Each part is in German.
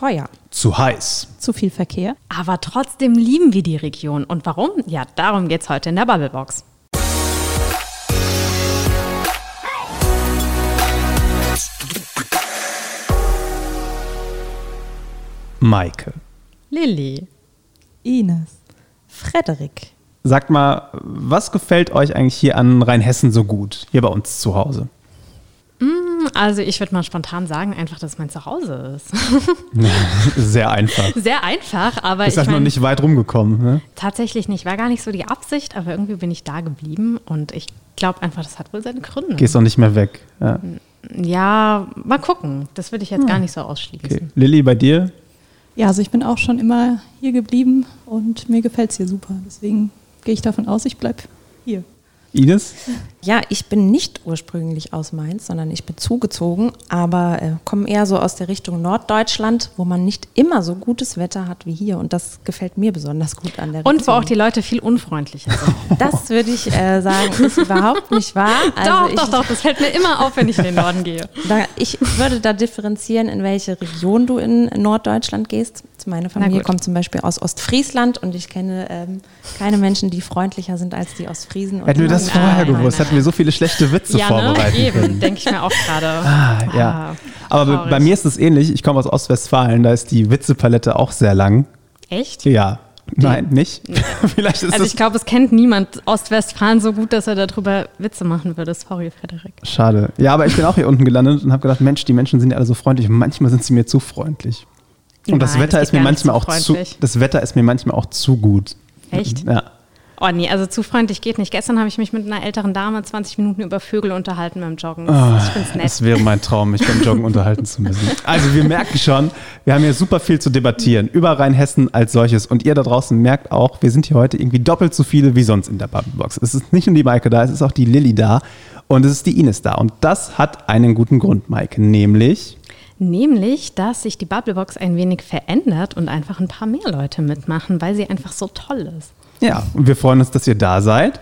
teuer. Zu heiß. Zu viel Verkehr. Aber trotzdem lieben wir die Region. Und warum? Ja, darum geht's heute in der Bubblebox. Maike. Lilly. Ines. Frederik. Sagt mal, was gefällt euch eigentlich hier an Rheinhessen so gut, hier bei uns zu Hause? Also ich würde mal spontan sagen, einfach, dass es mein Zuhause ist. Sehr einfach. Sehr einfach, aber Ist ich halt noch mein, nicht weit rumgekommen. Ne? tatsächlich nicht. War gar nicht so die Absicht, aber irgendwie bin ich da geblieben und ich glaube einfach, das hat wohl seine Gründe. Gehst auch nicht mehr weg. Ja. Ja, mal gucken. Das würde ich jetzt gar nicht so ausschließen. Okay. Lilly, bei dir? Ja, also ich bin auch schon immer hier geblieben und mir gefällt es hier super. Deswegen gehe ich davon aus, ich bleibe hier. Ines? Ja, ich bin nicht ursprünglich aus Mainz, sondern ich bin zugezogen, aber äh, komme eher so aus der Richtung Norddeutschland, wo man nicht immer so gutes Wetter hat wie hier. Und das gefällt mir besonders gut an der Region. Und wo auch die Leute viel unfreundlicher sind. Das würde ich äh, sagen, ist überhaupt nicht wahr. Also doch, ich, doch, doch, das fällt mir immer auf, wenn ich in den Norden gehe. Da, ich würde da differenzieren, in welche Region du in Norddeutschland gehst. Meine Familie kommt zum Beispiel aus Ostfriesland und ich kenne ähm, keine Menschen, die freundlicher sind als die Ostfriesen. Und Hätten wir das vorher nein, gewusst, nein, hätten wir so viele schlechte Witze ja, ne? vorbereiten Eben, können. denke ich mir auch gerade. Ah, ja. Aber bei- traurig. bei mir ist es ähnlich. Ich komme aus Ostwestfalen, da ist die Witzepalette auch sehr lang. Echt? Ja. Nein, nicht? Vielleicht ist Also ich glaube, es kennt niemand Ostwestfalen so gut, dass er darüber Witze machen würde. Sorry, Frederik. schade. Ja, aber ich bin auch hier unten gelandet und habe gedacht, Mensch, die Menschen sind ja alle so freundlich und manchmal sind sie mir zu freundlich. Und das Nein, Wetter das ist mir manchmal auch zu das Wetter ist mir manchmal auch zu gut. Echt? Ja. Oh nee, also zu freundlich geht nicht. Gestern habe ich mich mit einer älteren Dame 20 Minuten über Vögel unterhalten beim Joggen. Das, ich finde es nett. Das wäre mein Traum, mich beim Joggen unterhalten zu müssen. Also wir merken schon, wir haben hier super viel zu debattieren über Rheinhessen als solches. Und ihr da draußen merkt auch, wir sind hier heute irgendwie doppelt so viele wie sonst in der Bubblebox. Es ist nicht nur die Maike da, es ist auch die Lilly da und es ist die Ines da. Und das hat einen guten Grund, Maike, nämlich... Nämlich, dass sich die Bubblebox ein wenig verändert und einfach ein paar mehr Leute mitmachen, weil sie einfach so toll ist. Ja, und wir freuen uns, dass ihr da seid.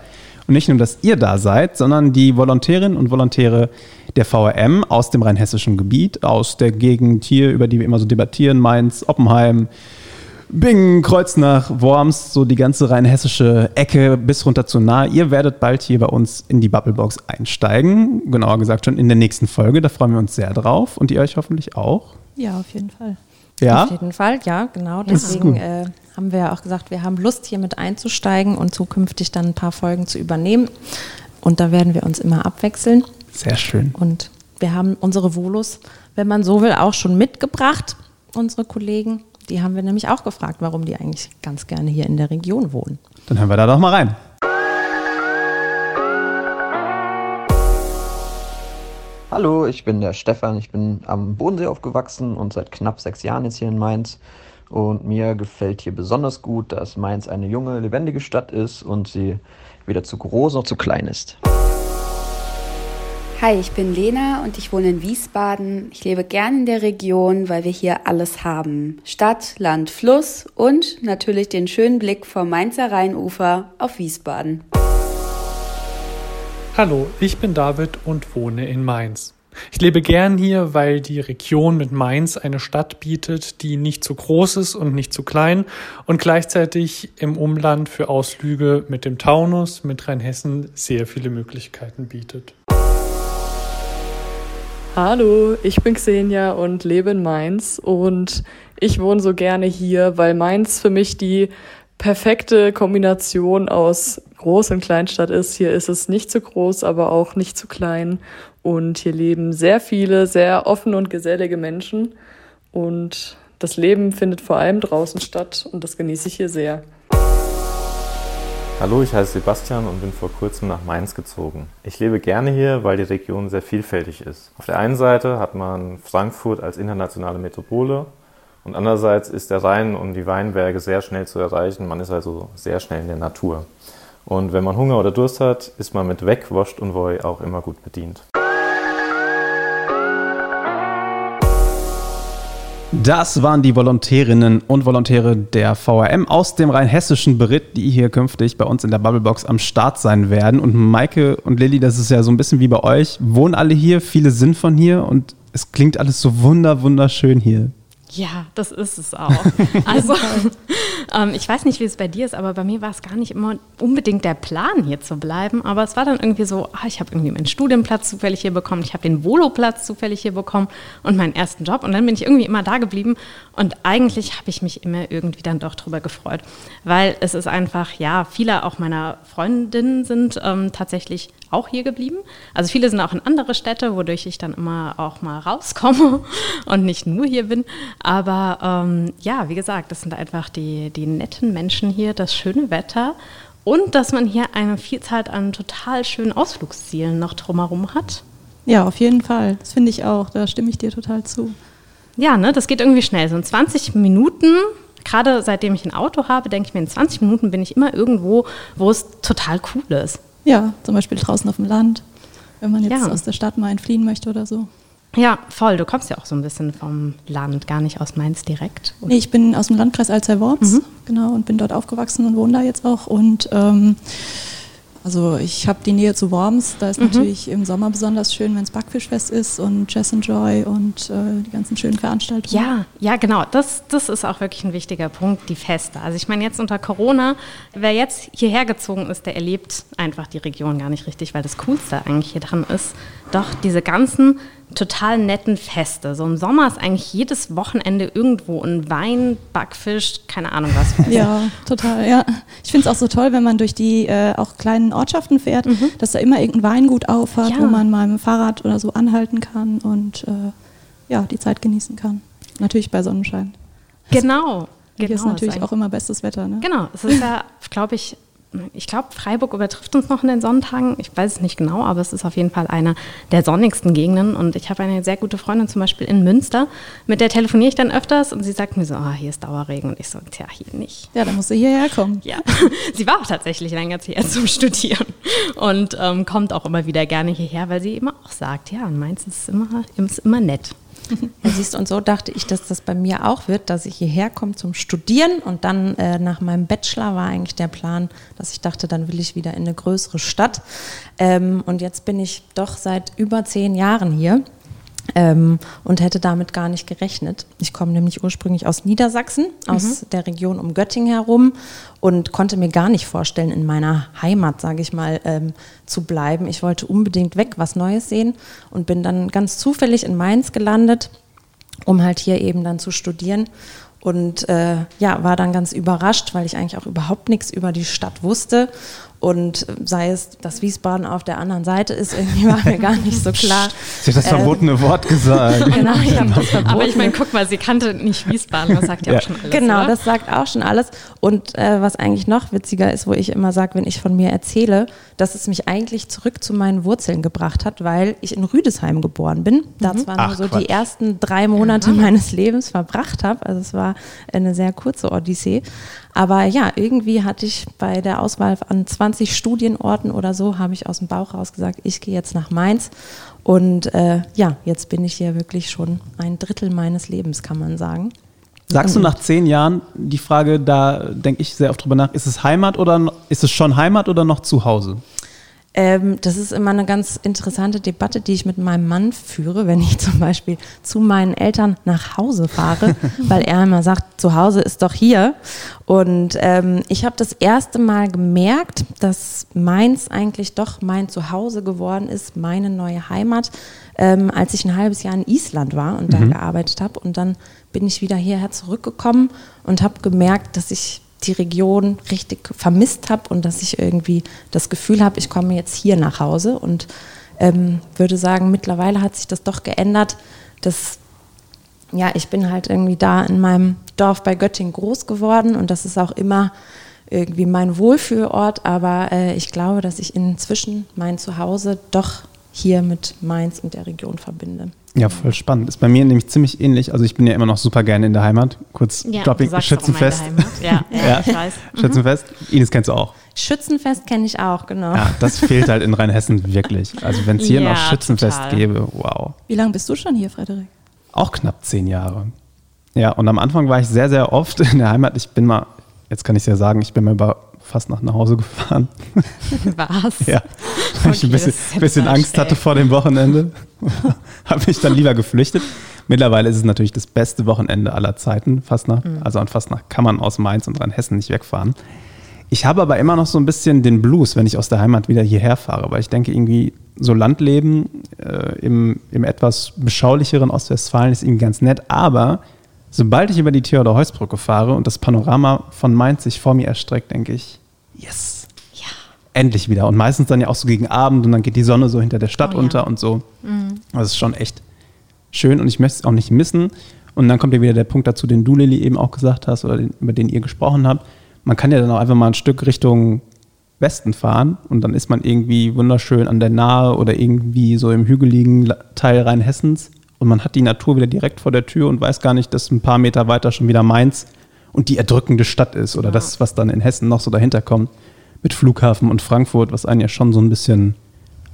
Und nicht nur, dass ihr da seid, sondern die Volontärinnen und Volontäre der VRM aus dem rheinhessischen Gebiet, aus der Gegend hier, über die wir immer so debattieren, Mainz, Oppenheim, Bingen, Kreuznach, Worms, so die ganze rheinhessische Ecke bis runter zu nah. Ihr werdet bald hier bei uns in die Bubblebox einsteigen. Genauer gesagt schon in der nächsten Folge. Da freuen wir uns sehr drauf. Und ihr euch hoffentlich auch. Ja, auf jeden Fall. Ja? Auf jeden Fall, ja, genau. Deswegen äh, haben wir ja auch gesagt, wir haben Lust, hier mit einzusteigen und zukünftig dann ein paar Folgen zu übernehmen. Und da werden wir uns immer abwechseln. Sehr schön. Und wir haben unsere Volos, wenn man so will, auch schon mitgebracht, unsere Kollegen. Die haben wir nämlich auch gefragt, warum die eigentlich ganz gerne hier in der Region wohnen. Dann hören wir da doch mal rein. Hallo, ich bin der Stefan. Ich bin am Bodensee aufgewachsen und seit knapp sechs Jahren jetzt hier in Mainz. Und mir gefällt hier besonders gut, dass Mainz eine junge, lebendige Stadt ist und sie weder zu groß noch zu klein ist. Hi, ich bin Lena und ich wohne in Wiesbaden. Ich lebe gern in der Region, weil wir hier alles haben. Stadt, Land, Fluss und natürlich den schönen Blick vom Mainzer Rheinufer auf Wiesbaden. Hallo, ich bin David und wohne in Mainz. Ich lebe gern hier, weil die Region mit Mainz eine Stadt bietet, die nicht zu groß ist und nicht zu klein und gleichzeitig im Umland für Ausflüge mit dem Taunus, mit Rheinhessen sehr viele Möglichkeiten bietet. Hallo, ich bin Xenia und lebe in Mainz und ich wohne so gerne hier, weil Mainz für mich die perfekte Kombination aus Groß- und Kleinstadt ist. Hier ist es nicht zu groß, aber auch nicht zu klein und hier leben sehr viele, sehr offene und gesellige Menschen und das Leben findet vor allem draußen statt und das genieße ich hier sehr. Hallo, ich heiße Sebastian und bin vor kurzem nach Mainz gezogen. Ich lebe gerne hier, weil die Region sehr vielfältig ist. Auf der einen Seite hat man Frankfurt als internationale Metropole und andererseits ist der Rhein und die Weinberge sehr schnell zu erreichen. Man ist also sehr schnell in der Natur. Und wenn man Hunger oder Durst hat, ist man mit Weg, Woscht und Woi auch immer gut bedient. Das waren die Volontärinnen und Volontäre der VRM aus dem rheinhessischen Beritt, die hier künftig bei uns in der Bubblebox am Start sein werden. Und Maike und Lilly, das ist ja so ein bisschen wie bei euch, wohnen alle hier, viele sind von hier und es klingt alles so wunder, wunderschön hier. Ja, das ist es auch. Also, ähm, ich weiß nicht, wie es bei dir ist, aber bei mir war es gar nicht immer unbedingt der Plan, hier zu bleiben. Aber es war dann irgendwie so, ah, ich habe irgendwie meinen Studienplatz zufällig hier bekommen, ich habe den Voloplatz zufällig hier bekommen und meinen ersten Job. Und dann bin ich irgendwie immer da geblieben. Und eigentlich habe ich mich immer irgendwie dann doch drüber gefreut, weil es ist einfach, ja, viele auch meiner Freundinnen sind ähm, tatsächlich auch hier geblieben. Also viele sind auch in andere Städte, wodurch ich dann immer auch mal rauskomme und nicht nur hier bin. Aber ähm, ja, wie gesagt, das sind einfach die, die netten Menschen hier, das schöne Wetter und dass man hier eine Vielzahl an total schönen Ausflugszielen noch drumherum hat. Ja, auf jeden Fall. Das finde ich auch. Da stimme ich dir total zu. Ja, ne, das geht irgendwie schnell. So in 20 Minuten gerade seitdem ich ein Auto habe, denke ich mir, in 20 Minuten bin ich immer irgendwo, wo es total cool ist. Ja, zum Beispiel draußen auf dem Land, wenn man jetzt ja. aus der Stadt mal entfliehen möchte oder so. Ja, voll. Du kommst ja auch so ein bisschen vom Land, gar nicht aus Mainz direkt. Oder? Nee, ich bin aus dem Landkreis Alzey-Worms, mhm. genau, und bin dort aufgewachsen und wohne da jetzt auch. Und ähm, also ich habe die Nähe zu Worms, da ist mhm. natürlich im Sommer besonders schön, wenn es Backfischfest ist und Jazz and Joy und äh, die ganzen schönen Veranstaltungen. Ja, ja, genau. Das, das ist auch wirklich ein wichtiger Punkt, die Feste. Also ich meine jetzt unter Corona, wer jetzt hierher gezogen ist, der erlebt einfach die Region gar nicht richtig, weil das Coolste eigentlich hier dran ist, doch diese ganzen total netten Feste. So im Sommer ist eigentlich jedes Wochenende irgendwo ein Wein, Backfisch, keine Ahnung was. Ja, total, ja. Ich finde es auch so toll, wenn man durch die äh, auch kleinen Ortschaften fährt, mhm. dass da immer irgendein Weingut auffahrt, ja. wo man mal mit dem Fahrrad oder so anhalten kann und äh, ja, die Zeit genießen kann. Natürlich bei Sonnenschein. Genau. Hier genau, ist natürlich ist auch immer bestes Wetter. Ne? Genau, es ist ja, glaube ich, ich glaube, Freiburg übertrifft uns noch in den Sonntagen. Ich weiß es nicht genau, aber es ist auf jeden Fall eine der sonnigsten Gegenden. Und ich habe eine sehr gute Freundin zum Beispiel in Münster, mit der telefoniere ich dann öfters und sie sagt mir so, oh, hier ist Dauerregen. Und ich so, tja, hier nicht. Ja, da musst du hierher kommen. Ja, sie war auch tatsächlich länger hier zum Studieren und ähm, kommt auch immer wieder gerne hierher, weil sie immer auch sagt, ja, Mainz ist immer, ist immer nett. Ja, siehst und so dachte ich, dass das bei mir auch wird, dass ich hierher komme zum Studieren und dann äh, nach meinem Bachelor war eigentlich der Plan, dass ich dachte, dann will ich wieder in eine größere Stadt. Ähm, und jetzt bin ich doch seit über zehn Jahren hier ähm, und hätte damit gar nicht gerechnet. Ich komme nämlich ursprünglich aus Niedersachsen, mhm. aus der Region um Göttingen herum und konnte mir gar nicht vorstellen, in meiner Heimat, sage ich mal, ähm, zu bleiben. Ich wollte unbedingt weg, was Neues sehen und bin dann ganz zufällig in Mainz gelandet, um halt hier eben dann zu studieren und äh, ja, war dann ganz überrascht, weil ich eigentlich auch überhaupt nichts über die Stadt wusste und sei es, dass Wiesbaden auf der anderen Seite ist, irgendwie war mir gar nicht so klar. Sie hat das verbotene ähm, Wort gesagt. genau, ich habe das verbotene. Aber ich meine, guck mal, sie kannte nicht Wiesbaden, das sagt ja, ja. auch schon alles. Genau, oder? das sagt auch schon alles. Und äh, was eigentlich noch witziger ist, wo ich immer sage, wenn ich von mir erzähle, dass es mich eigentlich zurück zu meinen Wurzeln gebracht hat, weil ich in Rüdesheim geboren bin. Da mhm. zwar Ach, nur so Quatsch. die ersten drei Monate mhm. meines Lebens verbracht habe. Also es war eine sehr kurze Odyssee. Aber ja, irgendwie hatte ich bei der Auswahl an 20 Studienorten oder so, habe ich aus dem Bauch raus gesagt, ich gehe jetzt nach Mainz. Und äh, ja, jetzt bin ich hier wirklich schon ein Drittel meines Lebens, kann man sagen. Sagst du nach zehn Jahren, die Frage, da denke ich sehr oft drüber nach, ist es Heimat oder ist es schon Heimat oder noch zu Hause? Ähm, das ist immer eine ganz interessante Debatte, die ich mit meinem Mann führe, wenn ich zum Beispiel zu meinen Eltern nach Hause fahre, weil er immer sagt, zu Hause ist doch hier. Und ähm, ich habe das erste Mal gemerkt, dass Mainz eigentlich doch mein Zuhause geworden ist, meine neue Heimat, ähm, als ich ein halbes Jahr in Island war und mhm. da gearbeitet habe. Und dann bin ich wieder hierher zurückgekommen und habe gemerkt, dass ich die Region richtig vermisst habe und dass ich irgendwie das Gefühl habe, ich komme jetzt hier nach Hause. Und ähm, würde sagen, mittlerweile hat sich das doch geändert, dass ja, ich bin halt irgendwie da in meinem Dorf bei Göttingen groß geworden und das ist auch immer irgendwie mein Wohlfühlort, aber äh, ich glaube, dass ich inzwischen mein Zuhause doch hier mit Mainz und der Region verbinde. Ja, voll spannend. Ist bei mir nämlich ziemlich ähnlich. Also ich bin ja immer noch super gerne in der Heimat. Kurz ja, Dropping, Schützenfest. Ja, ja, ja, ich weiß. Schützenfest. Ines kennst du auch. Schützenfest kenne ich auch, genau. Ja, das fehlt halt in Rheinhessen wirklich. Also wenn es hier ja, noch Schützenfest total. gäbe, wow. Wie lange bist du schon hier, Frederik? Auch knapp zehn Jahre. Ja, und am Anfang war ich sehr, sehr oft in der Heimat. Ich bin mal, jetzt kann ich es ja sagen, ich bin mal über fast nach Hause gefahren. Was? ja, weil okay, ich ein bisschen, bisschen Angst hatte vor dem Wochenende. Habe mich dann lieber geflüchtet. Mittlerweile ist es natürlich das beste Wochenende aller Zeiten, Fastnacht. Mhm. Also an Fastnacht kann man aus Mainz und Rheinhessen nicht wegfahren. Ich habe aber immer noch so ein bisschen den Blues, wenn ich aus der Heimat wieder hierher fahre, weil ich denke, irgendwie so Landleben äh, im, im etwas beschaulicheren Ostwestfalen ist irgendwie ganz nett, aber sobald ich über die Theodor-Heuss-Brücke fahre und das Panorama von Mainz sich vor mir erstreckt, denke ich, yes, ja. endlich wieder. Und meistens dann ja auch so gegen Abend und dann geht die Sonne so hinter der Stadt oh, unter ja. und so. Mhm. Das ist schon echt schön und ich möchte es auch nicht missen. Und dann kommt ja wieder der Punkt dazu, den du, Lilly, eben auch gesagt hast oder den, über den ihr gesprochen habt. Man kann ja dann auch einfach mal ein Stück Richtung Westen fahren und dann ist man irgendwie wunderschön an der Nahe oder irgendwie so im hügeligen Teil Rheinhessens und man hat die Natur wieder direkt vor der Tür und weiß gar nicht, dass ein paar Meter weiter schon wieder Mainz und die erdrückende Stadt ist oder ja. das, was dann in Hessen noch so dahinter kommt mit Flughafen und Frankfurt, was einen ja schon so ein bisschen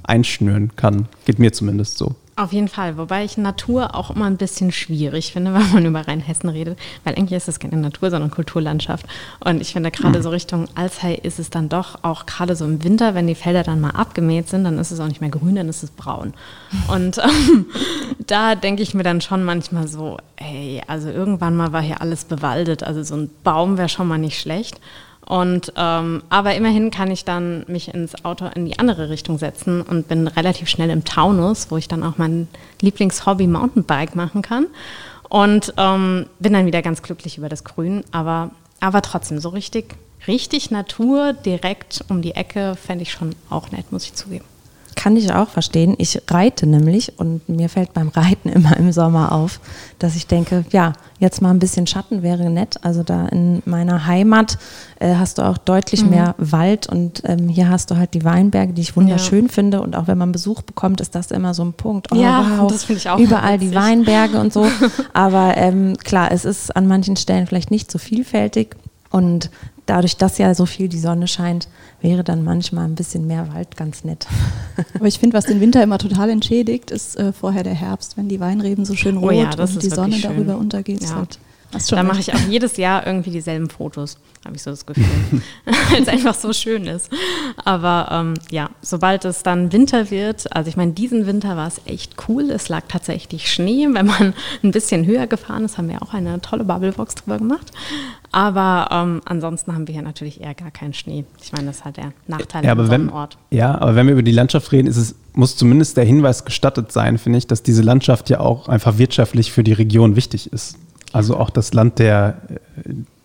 einschnüren kann. Geht mir zumindest so. Auf jeden Fall, wobei ich Natur auch immer ein bisschen schwierig finde, wenn man über Rheinhessen redet, weil eigentlich ist es keine Natur, sondern Kulturlandschaft. Und ich finde gerade so Richtung Alzey ist es dann doch auch gerade so im Winter, wenn die Felder dann mal abgemäht sind, dann ist es auch nicht mehr grün, dann ist es braun. Und ähm, da denke ich mir dann schon manchmal so, ey, also irgendwann mal war hier alles bewaldet, also so ein Baum wäre schon mal nicht schlecht. Und ähm, aber immerhin kann ich dann mich ins Auto in die andere Richtung setzen und bin relativ schnell im Taunus, wo ich dann auch mein Lieblingshobby Mountainbike machen kann. Und ähm, bin dann wieder ganz glücklich über das Grün, aber, aber trotzdem so richtig, richtig Natur direkt um die Ecke fände ich schon auch nett, muss ich zugeben. Kann ich auch verstehen. Ich reite nämlich und mir fällt beim Reiten immer im Sommer auf, dass ich denke, ja, jetzt mal ein bisschen Schatten wäre nett. Also da in meiner Heimat äh, hast du auch deutlich mhm. mehr Wald und ähm, hier hast du halt die Weinberge, die ich wunderschön ja. finde. Und auch wenn man Besuch bekommt, ist das immer so ein Punkt. Oh, ja, wow, das finde ich auch. Überall die Weinberge und so. Aber ähm, klar, es ist an manchen Stellen vielleicht nicht so vielfältig. Und dadurch, dass ja so viel die Sonne scheint, wäre dann manchmal ein bisschen mehr Wald ganz nett. Aber ich finde, was den Winter immer total entschädigt, ist äh, vorher der Herbst, wenn die Weinreben so schön rot oh ja, und die Sonne schön. darüber untergeht. Ja. Halt da mache ich auch jedes Jahr irgendwie dieselben Fotos, habe ich so das Gefühl, weil es einfach so schön ist. Aber ähm, ja, sobald es dann Winter wird, also ich meine, diesen Winter war es echt cool. Es lag tatsächlich Schnee, wenn man ein bisschen höher gefahren ist, haben wir auch eine tolle Bubblebox drüber gemacht. Aber ähm, ansonsten haben wir hier natürlich eher gar keinen Schnee. Ich meine, das ist halt der Nachteil ja, aber wenn, Ort. Ja, aber wenn wir über die Landschaft reden, ist es, muss zumindest der Hinweis gestattet sein, finde ich, dass diese Landschaft ja auch einfach wirtschaftlich für die Region wichtig ist. Also auch das Land der,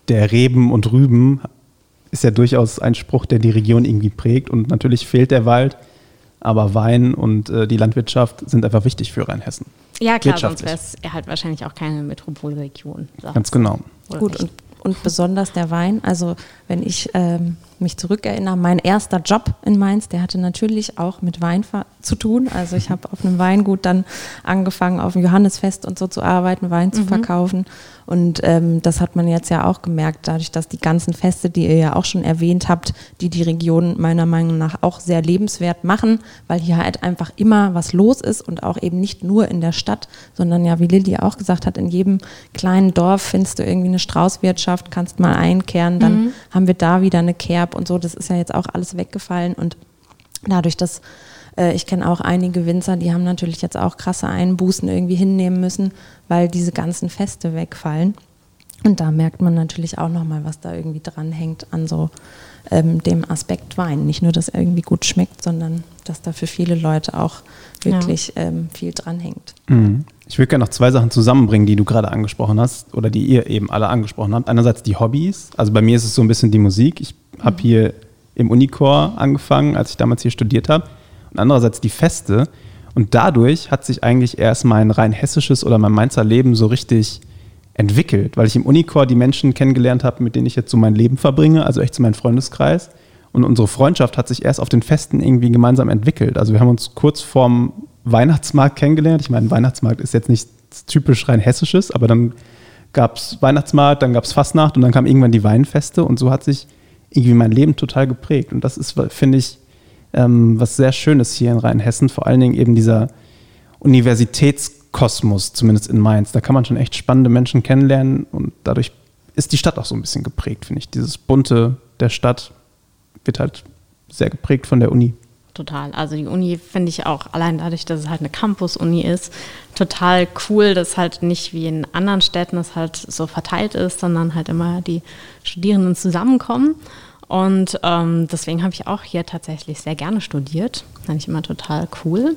der Reben und Rüben ist ja durchaus ein Spruch, der die Region irgendwie prägt. Und natürlich fehlt der Wald, aber Wein und äh, die Landwirtschaft sind einfach wichtig für Rheinhessen. Ja, klar, sonst wäre es halt wahrscheinlich auch keine Metropolregion. Ganz genau. Gut, und, und besonders der Wein. Also wenn ich ähm, mich zurückerinnere, mein erster Job in Mainz, der hatte natürlich auch mit Wein zu tun. Also ich habe auf einem Weingut dann angefangen, auf dem Johannesfest und so zu arbeiten, Wein mhm. zu verkaufen. Und ähm, das hat man jetzt ja auch gemerkt, dadurch, dass die ganzen Feste, die ihr ja auch schon erwähnt habt, die die Region meiner Meinung nach auch sehr lebenswert machen, weil hier halt einfach immer was los ist und auch eben nicht nur in der Stadt, sondern ja, wie Lilly auch gesagt hat, in jedem kleinen Dorf findest du irgendwie eine Straußwirtschaft, kannst mal einkehren, dann mhm. haben wir da wieder eine Kerb und so. Das ist ja jetzt auch alles weggefallen und dadurch, dass äh, ich kenne auch einige Winzer, die haben natürlich jetzt auch krasse Einbußen irgendwie hinnehmen müssen, weil diese ganzen Feste wegfallen. Und da merkt man natürlich auch nochmal, was da irgendwie dranhängt an so ähm, dem Aspekt Wein. Nicht nur, dass er irgendwie gut schmeckt, sondern dass da für viele Leute auch wirklich ja. ähm, viel dranhängt. Mhm. Ich würde gerne noch zwei Sachen zusammenbringen, die du gerade angesprochen hast oder die ihr eben alle angesprochen habt. Einerseits die Hobbys. Also bei mir ist es so ein bisschen die Musik. Ich habe mhm. hier im Unichor angefangen, als ich damals hier studiert habe und andererseits die Feste. Und dadurch hat sich eigentlich erst mein rein hessisches oder mein Mainzer Leben so richtig entwickelt, weil ich im Unichor die Menschen kennengelernt habe, mit denen ich jetzt so mein Leben verbringe, also echt zu meinem Freundeskreis. Und unsere Freundschaft hat sich erst auf den Festen irgendwie gemeinsam entwickelt. Also wir haben uns kurz vorm Weihnachtsmarkt kennengelernt. Ich meine, Weihnachtsmarkt ist jetzt nicht typisch rein hessisches, aber dann gab es Weihnachtsmarkt, dann gab es Fastnacht und dann kamen irgendwann die Weinfeste und so hat sich irgendwie mein Leben total geprägt. Und das ist, finde ich, ähm, was sehr Schönes hier in Rheinhessen, vor allen Dingen eben dieser Universitätskosmos, zumindest in Mainz. Da kann man schon echt spannende Menschen kennenlernen und dadurch ist die Stadt auch so ein bisschen geprägt, finde ich. Dieses Bunte der Stadt wird halt sehr geprägt von der Uni. Total. Also die Uni finde ich auch allein dadurch, dass es halt eine Campus-Uni ist, total cool, dass halt nicht wie in anderen Städten es halt so verteilt ist, sondern halt immer die Studierenden zusammenkommen. Und ähm, deswegen habe ich auch hier tatsächlich sehr gerne studiert. Fand ich immer total cool.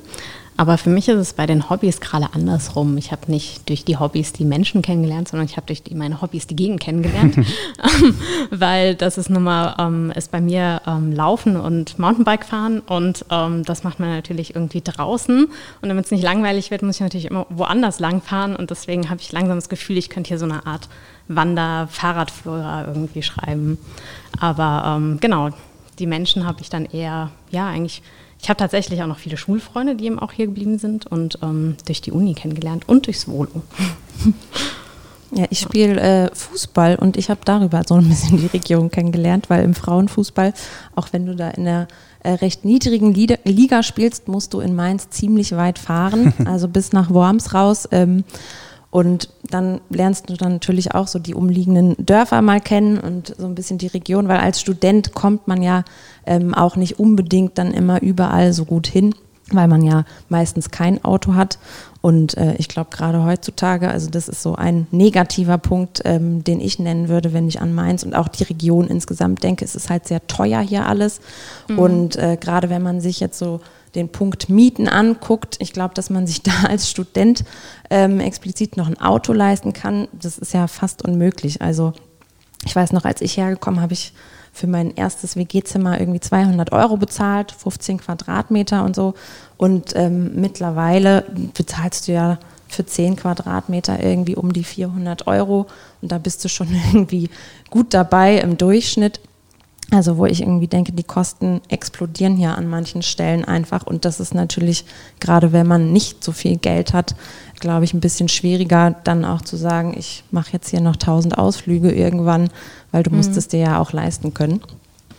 Aber für mich ist es bei den Hobbys gerade andersrum. Ich habe nicht durch die Hobbys die Menschen kennengelernt, sondern ich habe durch die, meine Hobbys die Gegend kennengelernt. Weil das ist nun mal, ähm, ist bei mir ähm, Laufen und Mountainbike fahren und ähm, das macht man natürlich irgendwie draußen. Und damit es nicht langweilig wird, muss ich natürlich immer woanders langfahren und deswegen habe ich langsam das Gefühl, ich könnte hier so eine Art Wander-Fahrradführer irgendwie schreiben. Aber ähm, genau, die Menschen habe ich dann eher, ja, eigentlich ich habe tatsächlich auch noch viele Schulfreunde, die eben auch hier geblieben sind und ähm, durch die Uni kennengelernt und durchs Volo. Ja, ich spiele äh, Fußball und ich habe darüber so ein bisschen die Region kennengelernt, weil im Frauenfußball, auch wenn du da in der äh, recht niedrigen Liga, Liga, spielst, musst du in Mainz ziemlich weit fahren, also bis nach Worms raus. Ähm, und dann lernst du dann natürlich auch so die umliegenden Dörfer mal kennen und so ein bisschen die Region, weil als Student kommt man ja ähm, auch nicht unbedingt dann immer überall so gut hin, weil man ja meistens kein Auto hat. Und äh, ich glaube gerade heutzutage, also das ist so ein negativer Punkt, ähm, den ich nennen würde, wenn ich an Mainz und auch die Region insgesamt denke. Es ist halt sehr teuer hier alles. Mhm. Und äh, gerade wenn man sich jetzt so den Punkt Mieten anguckt, ich glaube, dass man sich da als Student ähm, explizit noch ein Auto leisten kann, das ist ja fast unmöglich. Also ich weiß noch, als ich hergekommen habe ich für mein erstes WG-Zimmer irgendwie 200 Euro bezahlt, 15 Quadratmeter und so. Und ähm, mittlerweile bezahlst du ja für 10 Quadratmeter irgendwie um die 400 Euro. Und da bist du schon irgendwie gut dabei im Durchschnitt. Also wo ich irgendwie denke, die Kosten explodieren hier an manchen Stellen einfach und das ist natürlich, gerade wenn man nicht so viel Geld hat, glaube ich, ein bisschen schwieriger, dann auch zu sagen, ich mache jetzt hier noch tausend Ausflüge irgendwann, weil du mhm. musst es dir ja auch leisten können.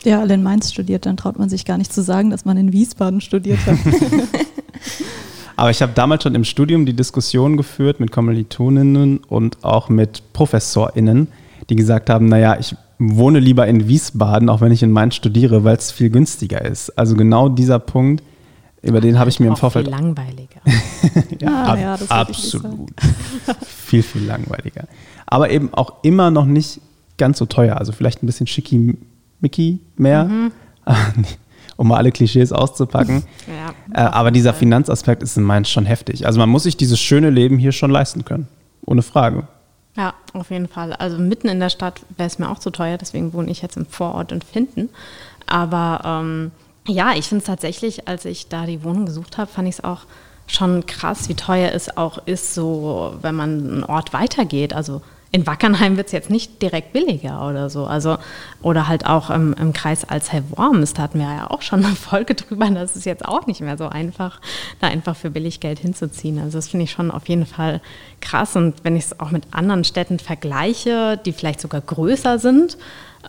Ja, alle in Mainz studiert, dann traut man sich gar nicht zu sagen, dass man in Wiesbaden studiert hat. Aber ich habe damals schon im Studium die Diskussion geführt mit Kommilitoninnen und auch mit ProfessorInnen, die gesagt haben, naja, ich wohne lieber in Wiesbaden, auch wenn ich in Mainz studiere, weil es viel günstiger ist. Also genau dieser Punkt, über den habe ich mir im Vorfeld. Viel langweiliger. ja, ah, ab, ja, absolut. viel, viel langweiliger. Aber eben auch immer noch nicht ganz so teuer. Also vielleicht ein bisschen schickimicki mehr. Mhm. um mal alle Klischees auszupacken. Ja, äh, aber dieser Finanzaspekt ist in Mainz schon heftig. Also man muss sich dieses schöne Leben hier schon leisten können. Ohne Frage. Ja, auf jeden Fall. Also mitten in der Stadt wäre es mir auch zu teuer, deswegen wohne ich jetzt im Vorort in Finden. Aber ähm, ja, ich finde es tatsächlich, als ich da die Wohnung gesucht habe, fand ich es auch schon krass, wie teuer es auch ist, so wenn man einen Ort weitergeht. Also in Wackernheim wird es jetzt nicht direkt billiger oder so. Also, oder halt auch im, im Kreis Alzey-Worms, da hatten wir ja auch schon eine Folge drüber, das ist jetzt auch nicht mehr so einfach, da einfach für billig Geld hinzuziehen. Also das finde ich schon auf jeden Fall krass. Und wenn ich es auch mit anderen Städten vergleiche, die vielleicht sogar größer sind,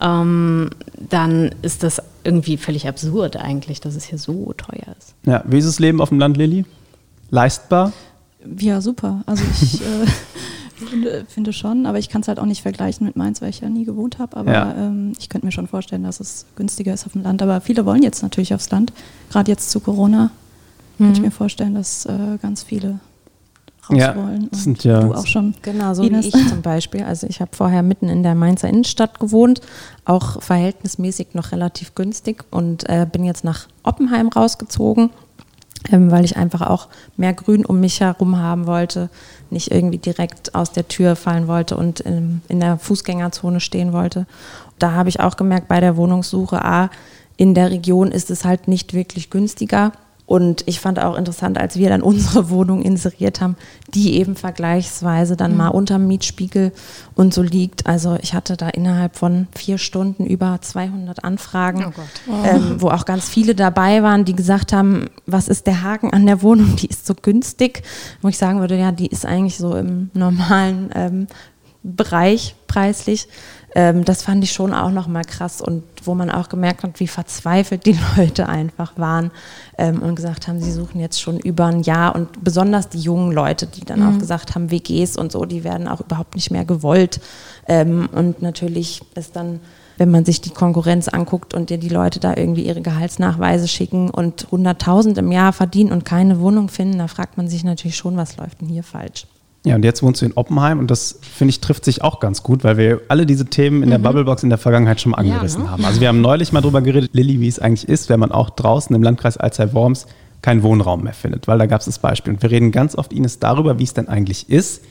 ähm, dann ist das irgendwie völlig absurd eigentlich, dass es hier so teuer ist. Ja, wie ist das Leben auf dem Land, Lilly? Leistbar? Ja, super. Also ich äh, finde, finde, schon, aber ich kann es halt auch nicht vergleichen mit Mainz, weil ich ja nie gewohnt habe. Aber ja. ähm, ich könnte mir schon vorstellen, dass es günstiger ist auf dem Land. Aber viele wollen jetzt natürlich aufs Land. Gerade jetzt zu Corona mhm. könnte ich mir vorstellen, dass äh, ganz viele raus ja, wollen. sind ja du auch schon. Genau, so Ines. wie ich zum Beispiel. Also ich habe vorher mitten in der Mainzer Innenstadt gewohnt, auch verhältnismäßig noch relativ günstig und äh, bin jetzt nach Oppenheim rausgezogen ähm, weil ich einfach auch mehr Grün um mich herum haben wollte, nicht irgendwie direkt aus der Tür fallen wollte und in, in der Fußgängerzone stehen wollte. Da habe ich auch gemerkt bei der Wohnungssuche, a, in der Region ist es halt nicht wirklich günstiger und ich fand auch interessant, als wir dann unsere Wohnung inseriert haben, die eben vergleichsweise dann mhm. mal unterm Mietspiegel und so liegt. Also ich hatte da innerhalb von vier Stunden über 200 Anfragen, oh oh. Ähm, wo auch ganz viele dabei waren, die gesagt haben, was ist der Haken an der Wohnung, die ist so günstig. Wo ich sagen würde, ja, die ist eigentlich so im normalen ähm, Bereich preislich. Ähm, das fand ich schon auch nochmal krass und wo man auch gemerkt hat, wie verzweifelt die Leute einfach waren ähm, und gesagt haben, sie suchen jetzt schon über ein Jahr und besonders die jungen Leute, die dann mhm. auch gesagt haben, WGs und so, die werden auch überhaupt nicht mehr gewollt. Ähm, und natürlich ist dann wenn man sich die Konkurrenz anguckt und dir die Leute da irgendwie ihre Gehaltsnachweise schicken und 100.000 im Jahr verdienen und keine Wohnung finden, da fragt man sich natürlich schon, was läuft denn hier falsch. Ja, und jetzt wohnst du in Oppenheim und das, finde ich, trifft sich auch ganz gut, weil wir alle diese Themen in der mhm. Bubblebox in der Vergangenheit schon mal angerissen ja, ne? haben. Also wir haben neulich mal drüber geredet, Lilly, wie es eigentlich ist, wenn man auch draußen im Landkreis Alzey-Worms keinen Wohnraum mehr findet, weil da gab es das Beispiel. Und wir reden ganz oft, Ines, darüber, wie es denn eigentlich ist,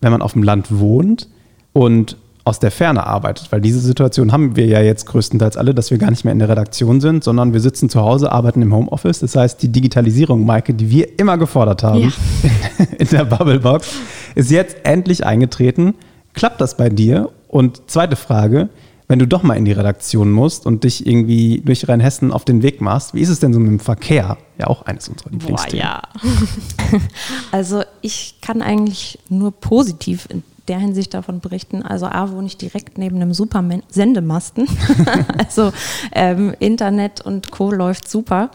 wenn man auf dem Land wohnt und aus der Ferne arbeitet, weil diese Situation haben wir ja jetzt größtenteils alle, dass wir gar nicht mehr in der Redaktion sind, sondern wir sitzen zu Hause, arbeiten im Homeoffice. Das heißt, die Digitalisierung, Maike, die wir immer gefordert haben ja. in der Bubblebox, ist jetzt endlich eingetreten. Klappt das bei dir? Und zweite Frage, wenn du doch mal in die Redaktion musst und dich irgendwie durch Rheinhessen auf den Weg machst, wie ist es denn so mit dem Verkehr? Ja, auch eines unserer Lieblingsthemen. Boah, ja. also ich kann eigentlich nur positiv der Hinsicht davon berichten. Also A, wohne ich direkt neben einem super Sendemasten. also ähm, Internet und Co. läuft super.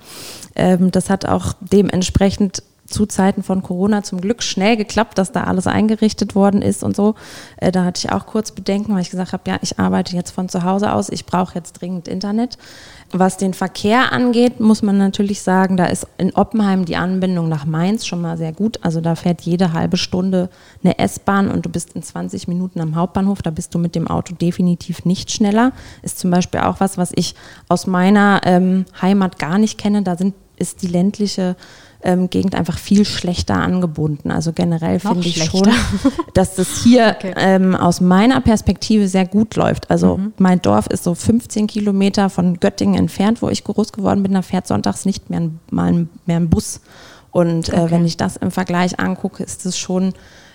Ähm, das hat auch dementsprechend zu Zeiten von Corona zum Glück schnell geklappt, dass da alles eingerichtet worden ist und so. Äh, da hatte ich auch kurz Bedenken, weil ich gesagt habe, ja, ich arbeite jetzt von zu Hause aus, ich brauche jetzt dringend Internet. Was den Verkehr angeht, muss man natürlich sagen, da ist in Oppenheim die Anbindung nach Mainz schon mal sehr gut. Also da fährt jede halbe Stunde eine S-Bahn und du bist in 20 Minuten am Hauptbahnhof. Da bist du mit dem Auto definitiv nicht schneller. Ist zum Beispiel auch was, was ich aus meiner ähm, Heimat gar nicht kenne. Da sind, ist die ländliche ähm, Gegend einfach viel schlechter angebunden. Also generell finde ich schon, dass das hier okay. ähm, aus meiner Perspektive sehr gut läuft. Also mhm. mein Dorf ist so 15 Kilometer von Göttingen entfernt, wo ich groß geworden bin. Da fährt sonntags nicht mehr ein, mal mehr ein Bus. Und äh, okay. wenn ich das im Vergleich angucke, ist es schon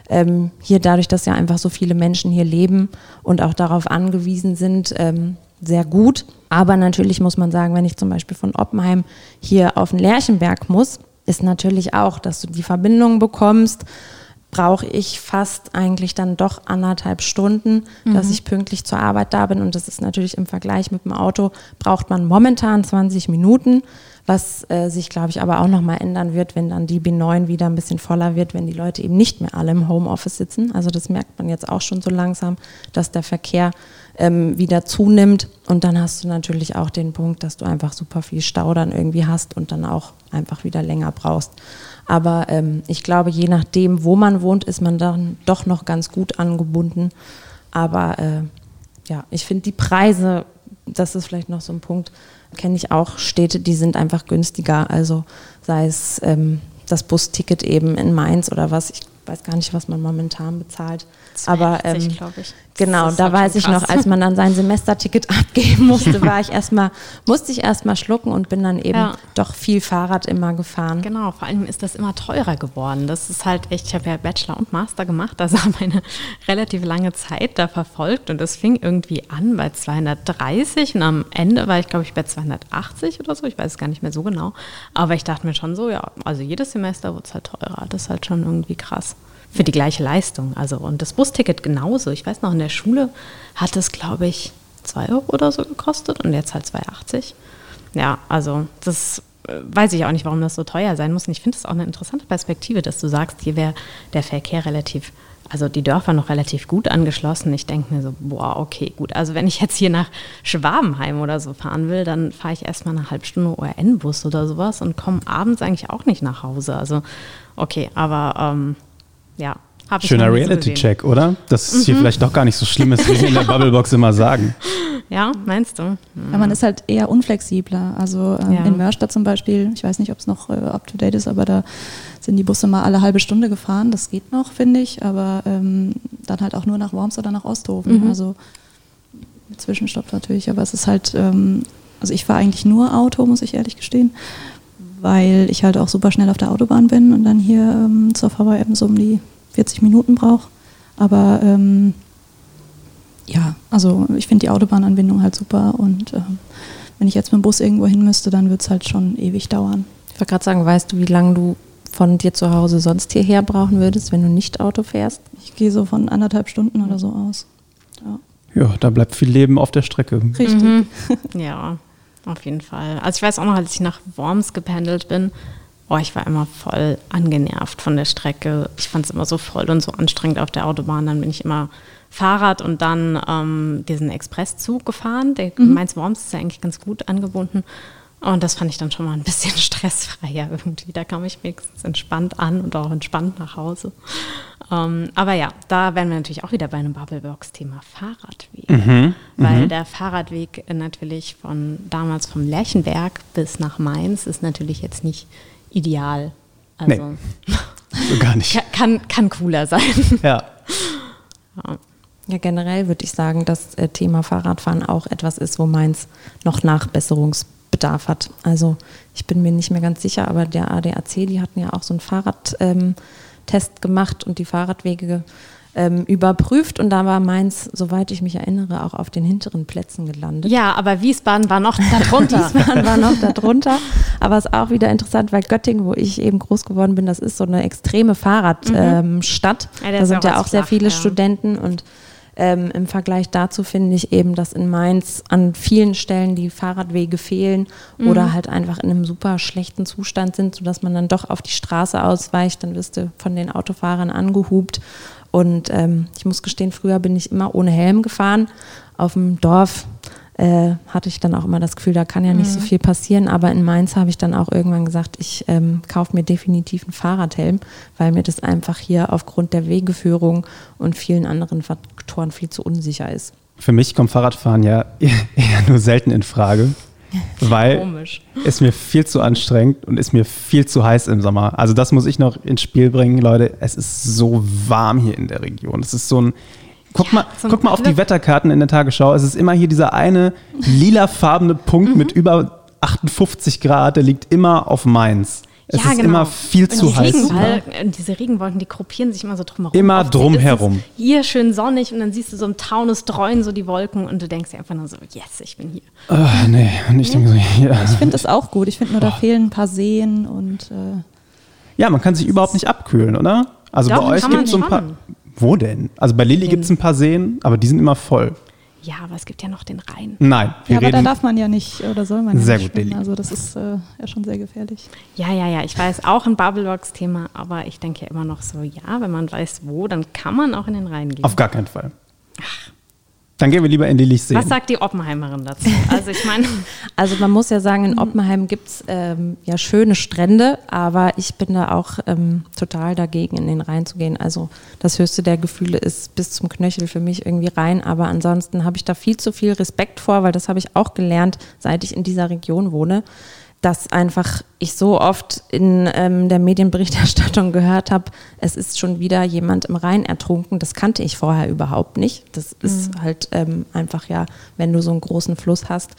ähm, hier dadurch, dass ja einfach so viele Menschen hier leben und auch darauf angewiesen sind, ähm, sehr gut. Aber natürlich muss man sagen, wenn ich zum Beispiel von Oppenheim hier auf den Lerchenberg muss, ist natürlich auch, dass du die Verbindung bekommst, brauche ich fast eigentlich dann doch anderthalb Stunden, mhm. dass ich pünktlich zur Arbeit da bin. Und das ist natürlich im Vergleich mit dem Auto, braucht man momentan 20 Minuten, was äh, sich, glaube ich, aber auch nochmal ändern wird, wenn dann die B9 wieder ein bisschen voller wird, wenn die Leute eben nicht mehr alle im Homeoffice sitzen. Also das merkt man jetzt auch schon so langsam, dass der Verkehr ähm, wieder zunimmt. Und dann hast du natürlich auch den Punkt, dass du einfach super viel Stau dann irgendwie hast und dann auch einfach wieder länger brauchst. Aber ähm, ich glaube, je nachdem, wo man wohnt, ist man dann doch noch ganz gut angebunden. Aber äh, ja, ich finde die Preise, das ist vielleicht noch so ein Punkt, kenne ich auch Städte, die sind einfach günstiger. Also sei es ähm, das Busticket eben in Mainz oder was. Ich weiß gar nicht, was man momentan bezahlt. 62, aber ähm, glaube ich. Genau, da weiß ich noch, als man dann sein Semesterticket abgeben musste, war ich erstmal, musste ich erstmal schlucken und bin dann eben ja. doch viel Fahrrad immer gefahren. Genau, vor allem ist das immer teurer geworden. Das ist halt echt, ich habe ja Bachelor und Master gemacht, also habe eine relativ lange Zeit da verfolgt und das fing irgendwie an bei 230 und am Ende war ich, glaube ich, bei 280 oder so, ich weiß es gar nicht mehr so genau. Aber ich dachte mir schon so, ja, also jedes Semester wird es halt teurer. Das ist halt schon irgendwie krass für die gleiche Leistung. Also und das Busticket genauso. Ich weiß noch, in der Schule hat es, glaube ich, 2 Euro oder so gekostet und jetzt halt 2,80. Ja, also das äh, weiß ich auch nicht, warum das so teuer sein muss. Und ich finde es auch eine interessante Perspektive, dass du sagst, hier wäre der Verkehr relativ, also die Dörfer noch relativ gut angeschlossen. Ich denke mir so, boah, okay, gut. Also wenn ich jetzt hier nach Schwabenheim oder so fahren will, dann fahre ich erstmal eine halbe Stunde ORN-Bus oder sowas und komme abends eigentlich auch nicht nach Hause. Also okay, aber ähm, ja. Schöner Reality-Check, oder? Dass es mhm. hier vielleicht doch gar nicht so schlimm ist, wie sie in der Bubblebox immer sagen. Ja, meinst du? Ja, man ist halt eher unflexibler. Also ähm, ja. in Mörstadt zum Beispiel, ich weiß nicht, ob es noch äh, up-to-date ist, aber da sind die Busse mal alle halbe Stunde gefahren. Das geht noch, finde ich, aber ähm, dann halt auch nur nach Worms oder nach Osthofen. Mhm. Also mit Zwischenstopp natürlich, aber es ist halt, ähm, also ich fahre eigentlich nur Auto, muss ich ehrlich gestehen weil ich halt auch super schnell auf der Autobahn bin und dann hier ähm, zur VWM so um die 40 Minuten brauche. Aber ähm, ja, also ich finde die Autobahnanbindung halt super und ähm, wenn ich jetzt mit dem Bus irgendwo hin müsste, dann wird es halt schon ewig dauern. Ich wollte gerade sagen, weißt du, wie lange du von dir zu Hause sonst hierher brauchen würdest, wenn du nicht Auto fährst? Ich gehe so von anderthalb Stunden oder so aus. Ja, ja da bleibt viel Leben auf der Strecke. Richtig. Mhm. Ja, auf jeden Fall. Also ich weiß auch noch, als ich nach Worms gependelt bin, oh, ich war immer voll angenervt von der Strecke. Ich fand es immer so voll und so anstrengend auf der Autobahn. Dann bin ich immer Fahrrad und dann ähm, diesen Expresszug gefahren. Der mhm. Mainz-Worms ist ja eigentlich ganz gut angebunden. Und das fand ich dann schon mal ein bisschen stressfreier irgendwie. Da kam ich wenigstens entspannt an und auch entspannt nach Hause. Ähm, aber ja, da wären wir natürlich auch wieder bei einem Bubblebox-Thema Fahrradweg. Mhm, weil mhm. der Fahrradweg natürlich von damals vom Lerchenberg bis nach Mainz ist natürlich jetzt nicht ideal. Also nee, so gar nicht. Kann, kann cooler sein. Ja. ja. Generell würde ich sagen, dass äh, Thema Fahrradfahren auch etwas ist, wo Mainz noch Nachbesserungsbedarf hat. Also ich bin mir nicht mehr ganz sicher, aber der ADAC, die hatten ja auch so einen Fahrradtest ähm, gemacht und die Fahrradwege ähm, überprüft und da war Mainz, soweit ich mich erinnere, auch auf den hinteren Plätzen gelandet. Ja, aber Wiesbaden war noch darunter. Wiesbaden war noch darunter. Aber es ist auch wieder interessant, weil Göttingen, wo ich eben groß geworden bin, das ist so eine extreme Fahrradstadt. Mhm. Ähm, ja, da sind ja auch sehr viele flach, Studenten und ähm, Im Vergleich dazu finde ich eben, dass in Mainz an vielen Stellen die Fahrradwege fehlen mhm. oder halt einfach in einem super schlechten Zustand sind, sodass man dann doch auf die Straße ausweicht. Dann wirst du von den Autofahrern angehupt. Und ähm, ich muss gestehen, früher bin ich immer ohne Helm gefahren. Auf dem Dorf äh, hatte ich dann auch immer das Gefühl, da kann ja nicht mhm. so viel passieren. Aber in Mainz habe ich dann auch irgendwann gesagt, ich ähm, kaufe mir definitiv einen Fahrradhelm, weil mir das einfach hier aufgrund der Wegeführung und vielen anderen Faktoren viel zu unsicher ist. Für mich kommt Fahrradfahren ja eher nur selten in Frage. Weil Komisch. es mir viel zu anstrengend und ist mir viel zu heiß im Sommer. Also das muss ich noch ins Spiel bringen, Leute. Es ist so warm hier in der Region. Es ist so ein Guck, ja, mal, guck mal auf die Wetterkarten in der Tagesschau. Es ist immer hier dieser eine lilafarbene Punkt mhm. mit über 58 Grad, der liegt immer auf Mainz. Es ja, ist genau. immer viel und zu heiß. Regenwall, diese Regenwolken, die gruppieren sich immer so drumherum. Immer drumherum. Hier schön sonnig und dann siehst du so im Taunus dreuen so die Wolken und du denkst dir einfach nur so, yes, ich bin hier. Uh, nee, und ich denke so, ja. Ich finde das auch gut. Ich finde nur, da oh. fehlen ein paar Seen und. Äh, ja, man kann sich überhaupt nicht abkühlen, oder? Also Doch, bei euch gibt es so ein paar. Wo denn? Also bei Lilly gibt es ein paar Seen, aber die sind immer voll. Ja, aber es gibt ja noch den Rhein. Nein. Ja, aber da darf man ja nicht oder soll man ja sehr nicht gut, Lilly. Also das ist äh, ja schon sehr gefährlich. Ja, ja, ja. Ich weiß auch ein Bubblebox-Thema, aber ich denke ja immer noch so, ja, wenn man weiß wo, dann kann man auch in den Rhein gehen. Auf gar keinen Fall. Dann gehen wir lieber in die Lichtsee. Was sagt die Oppenheimerin dazu? Also ich meine. also man muss ja sagen, in Oppenheim gibt es ähm, ja schöne Strände, aber ich bin da auch ähm, total dagegen, in den Rhein zu gehen. Also das höchste der Gefühle ist bis zum Knöchel für mich irgendwie rein, aber ansonsten habe ich da viel zu viel Respekt vor, weil das habe ich auch gelernt, seit ich in dieser Region wohne dass einfach ich so oft in ähm, der Medienberichterstattung gehört habe, es ist schon wieder jemand im Rhein ertrunken. Das kannte ich vorher überhaupt nicht. Das mhm. ist halt ähm, einfach ja, wenn du so einen großen Fluss hast,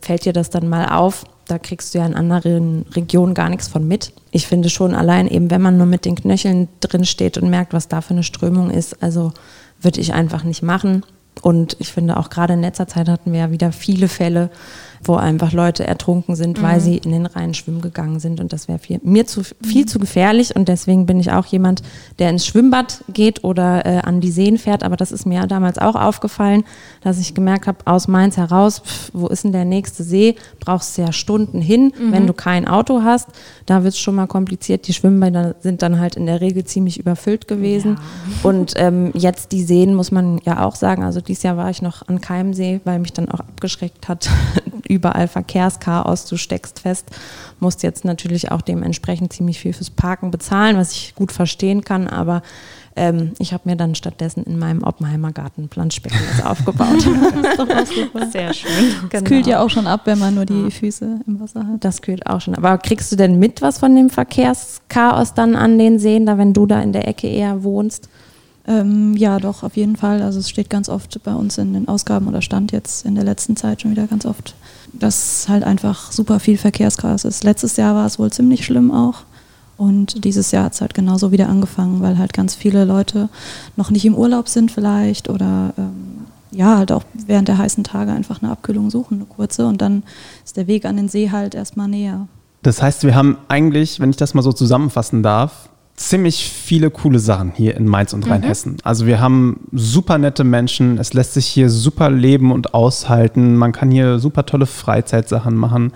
fällt dir das dann mal auf. Da kriegst du ja in anderen Regionen gar nichts von mit. Ich finde schon allein eben, wenn man nur mit den Knöcheln drin steht und merkt, was da für eine Strömung ist, also würde ich einfach nicht machen. Und ich finde auch gerade in letzter Zeit hatten wir ja wieder viele Fälle, wo einfach Leute ertrunken sind, mhm. weil sie in den Rhein schwimmen gegangen sind. Und das wäre mir zu, viel mhm. zu gefährlich. Und deswegen bin ich auch jemand, der ins Schwimmbad geht oder äh, an die Seen fährt. Aber das ist mir damals auch aufgefallen, dass ich gemerkt habe, aus Mainz heraus, pff, wo ist denn der nächste See? Brauchst du ja Stunden hin, mhm. wenn du kein Auto hast. Da wird es schon mal kompliziert. Die Schwimmbäder sind dann halt in der Regel ziemlich überfüllt gewesen. Ja. Und ähm, jetzt die Seen, muss man ja auch sagen. Also dieses Jahr war ich noch an keinem See, weil mich dann auch abgeschreckt hat, überall Verkehrschaos, du steckst fest, musst jetzt natürlich auch dementsprechend ziemlich viel fürs Parken bezahlen, was ich gut verstehen kann, aber ähm, ich habe mir dann stattdessen in meinem Oppenheimer Garten Planschbecken aufgebaut. das ist doch. Sehr schön. Das genau. kühlt ja auch schon ab, wenn man nur die Füße im Wasser hat. Das kühlt auch schon. Aber kriegst du denn mit was von dem Verkehrschaos dann an den Seen, da wenn du da in der Ecke eher wohnst? Ähm, ja, doch, auf jeden Fall. Also es steht ganz oft bei uns in den Ausgaben oder stand jetzt in der letzten Zeit schon wieder ganz oft dass halt einfach super viel Verkehrschaos ist. Letztes Jahr war es wohl ziemlich schlimm auch. Und dieses Jahr hat es halt genauso wieder angefangen, weil halt ganz viele Leute noch nicht im Urlaub sind vielleicht oder ähm, ja, halt auch während der heißen Tage einfach eine Abkühlung suchen, eine kurze. Und dann ist der Weg an den See halt erstmal näher. Das heißt, wir haben eigentlich, wenn ich das mal so zusammenfassen darf, ziemlich viele coole Sachen hier in Mainz und mhm. Rheinhessen. Also wir haben super nette Menschen, es lässt sich hier super leben und aushalten, man kann hier super tolle Freizeitsachen machen,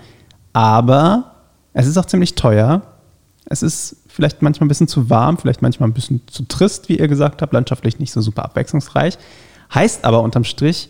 aber es ist auch ziemlich teuer. Es ist vielleicht manchmal ein bisschen zu warm, vielleicht manchmal ein bisschen zu trist, wie ihr gesagt habt, landschaftlich nicht so super abwechslungsreich. Heißt aber unterm Strich,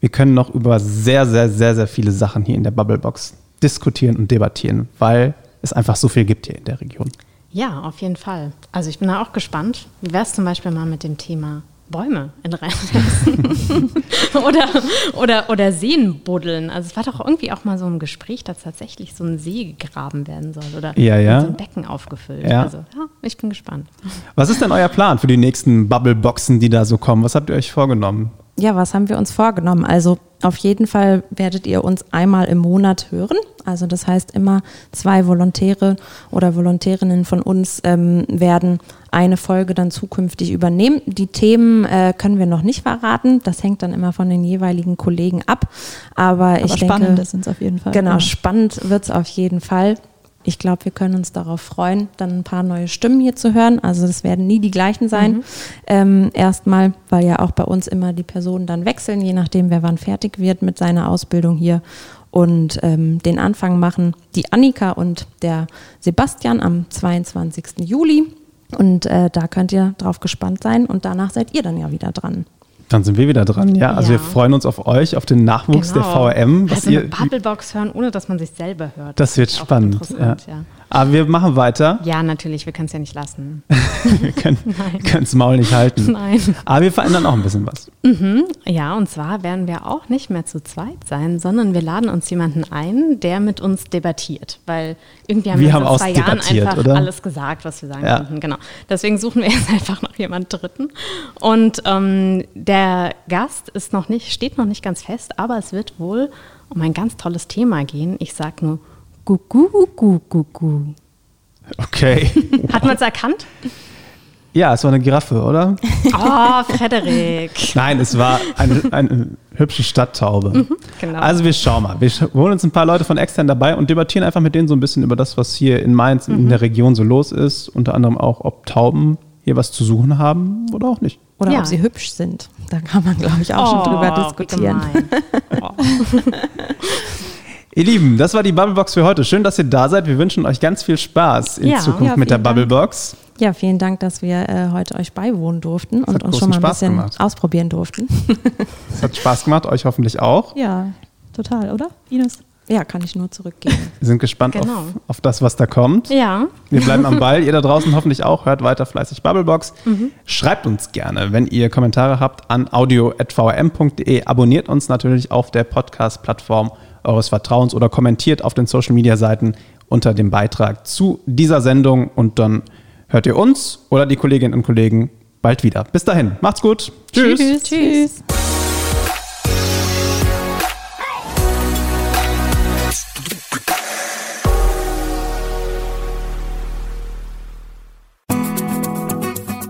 wir können noch über sehr, sehr, sehr, sehr viele Sachen hier in der Bubblebox diskutieren und debattieren, weil es einfach so viel gibt hier in der Region. Ja, auf jeden Fall. Also ich bin da auch gespannt. Wie wäre es zum Beispiel mal mit dem Thema Bäume in oder, oder, oder Seen buddeln. Also es war doch irgendwie auch mal so ein Gespräch, dass tatsächlich so ein See gegraben werden soll oder ja, ja. so ein Becken aufgefüllt. Ja. Also ja, ich bin gespannt. Was ist denn euer Plan für die nächsten Bubbleboxen, die da so kommen? Was habt ihr euch vorgenommen? Ja, was haben wir uns vorgenommen? Also auf jeden Fall werdet ihr uns einmal im Monat hören. Also das heißt immer zwei Volontäre oder Volontärinnen von uns ähm, werden eine Folge dann zukünftig übernehmen. Die Themen äh, können wir noch nicht verraten. Das hängt dann immer von den jeweiligen Kollegen ab. Aber, Aber ich spannend denke, sind es auf jeden Fall. Genau, Ja. spannend wird es auf jeden Fall. Ich glaube, wir können uns darauf freuen, dann ein paar neue Stimmen hier zu hören. Also das werden nie die gleichen sein. Ähm, erstmal, weil ja auch bei uns immer die Personen dann wechseln, je nachdem, wer wann fertig wird mit seiner Ausbildung hier und ähm, den Anfang machen die Annika und der Sebastian am 22. Juli. Und äh, da könnt ihr drauf gespannt sein und danach seid ihr dann ja wieder dran. Dann sind wir wieder dran. Ja, also Ja. wir freuen uns auf euch, auf den Nachwuchs der VRM. Was also ihr, Bubblebox hören, ohne dass man sich selber hört. das wird spannend. Ja. Ja. Aber wir machen weiter. ja, natürlich, wir können es ja nicht lassen. Wir können das Maul nicht halten. Nein. Aber wir verändern auch ein bisschen was. Ja, und zwar werden wir auch nicht mehr zu zweit sein, sondern wir laden uns jemanden ein, der mit uns debattiert. Weil irgendwie haben Wir wir, haben vor zwei Jahren einfach oder? alles gesagt, was wir sagen Ja. konnten. Genau. Deswegen suchen wir jetzt einfach noch jemanden Dritten. Und ähm, der Gast ist noch nicht, steht noch nicht ganz fest, aber es wird wohl um ein ganz tolles Thema gehen. Ich sag nur gu gu gu gu gu. Okay. Hat man es erkannt? Ja, es war eine Giraffe, oder? Oh, Frederik. Nein, es war eine, eine hübsche Stadttaube. genau. Also wir schauen mal. Wir holen uns ein paar Leute von extern dabei und debattieren einfach mit denen so ein bisschen über das, was hier in Mainz in der Region so los ist. Unter anderem auch, ob Tauben hier was zu suchen haben oder auch nicht. Oder Ja. ob sie hübsch sind. Da kann man, glaube ich, auch schon drüber Oh, wie diskutieren. Ihr Lieben, das war die Bubblebox für heute. Schön, dass ihr da seid. Wir wünschen euch ganz viel Spaß in Ja. Zukunft Ja, mit der. Bubblebox. Ja, vielen Dank, dass wir äh, heute euch beiwohnen durften und hat uns schon mal ein Spaß bisschen gemacht. ausprobieren durften. Es hat Spaß gemacht, euch hoffentlich auch. Ja, total, oder? Ines? ja, kann ich nur zurückgeben. Wir sind gespannt Genau. auf, auf das, was da kommt. Ja. Wir bleiben am Ball. Ihr da draußen hoffentlich auch. Hört weiter fleißig Bubblebox. Schreibt uns gerne, wenn ihr Kommentare habt, an audio.vrm.de. Abonniert uns natürlich auf der Podcast-Plattform eures Vertrauens oder kommentiert auf den Social-Media-Seiten unter dem Beitrag zu dieser Sendung. Und dann hört ihr uns oder die Kolleginnen und Kollegen bald wieder. Bis dahin. Macht's gut. Tschüss. Tschüss. Tschüss.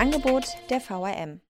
Angebot der VRM.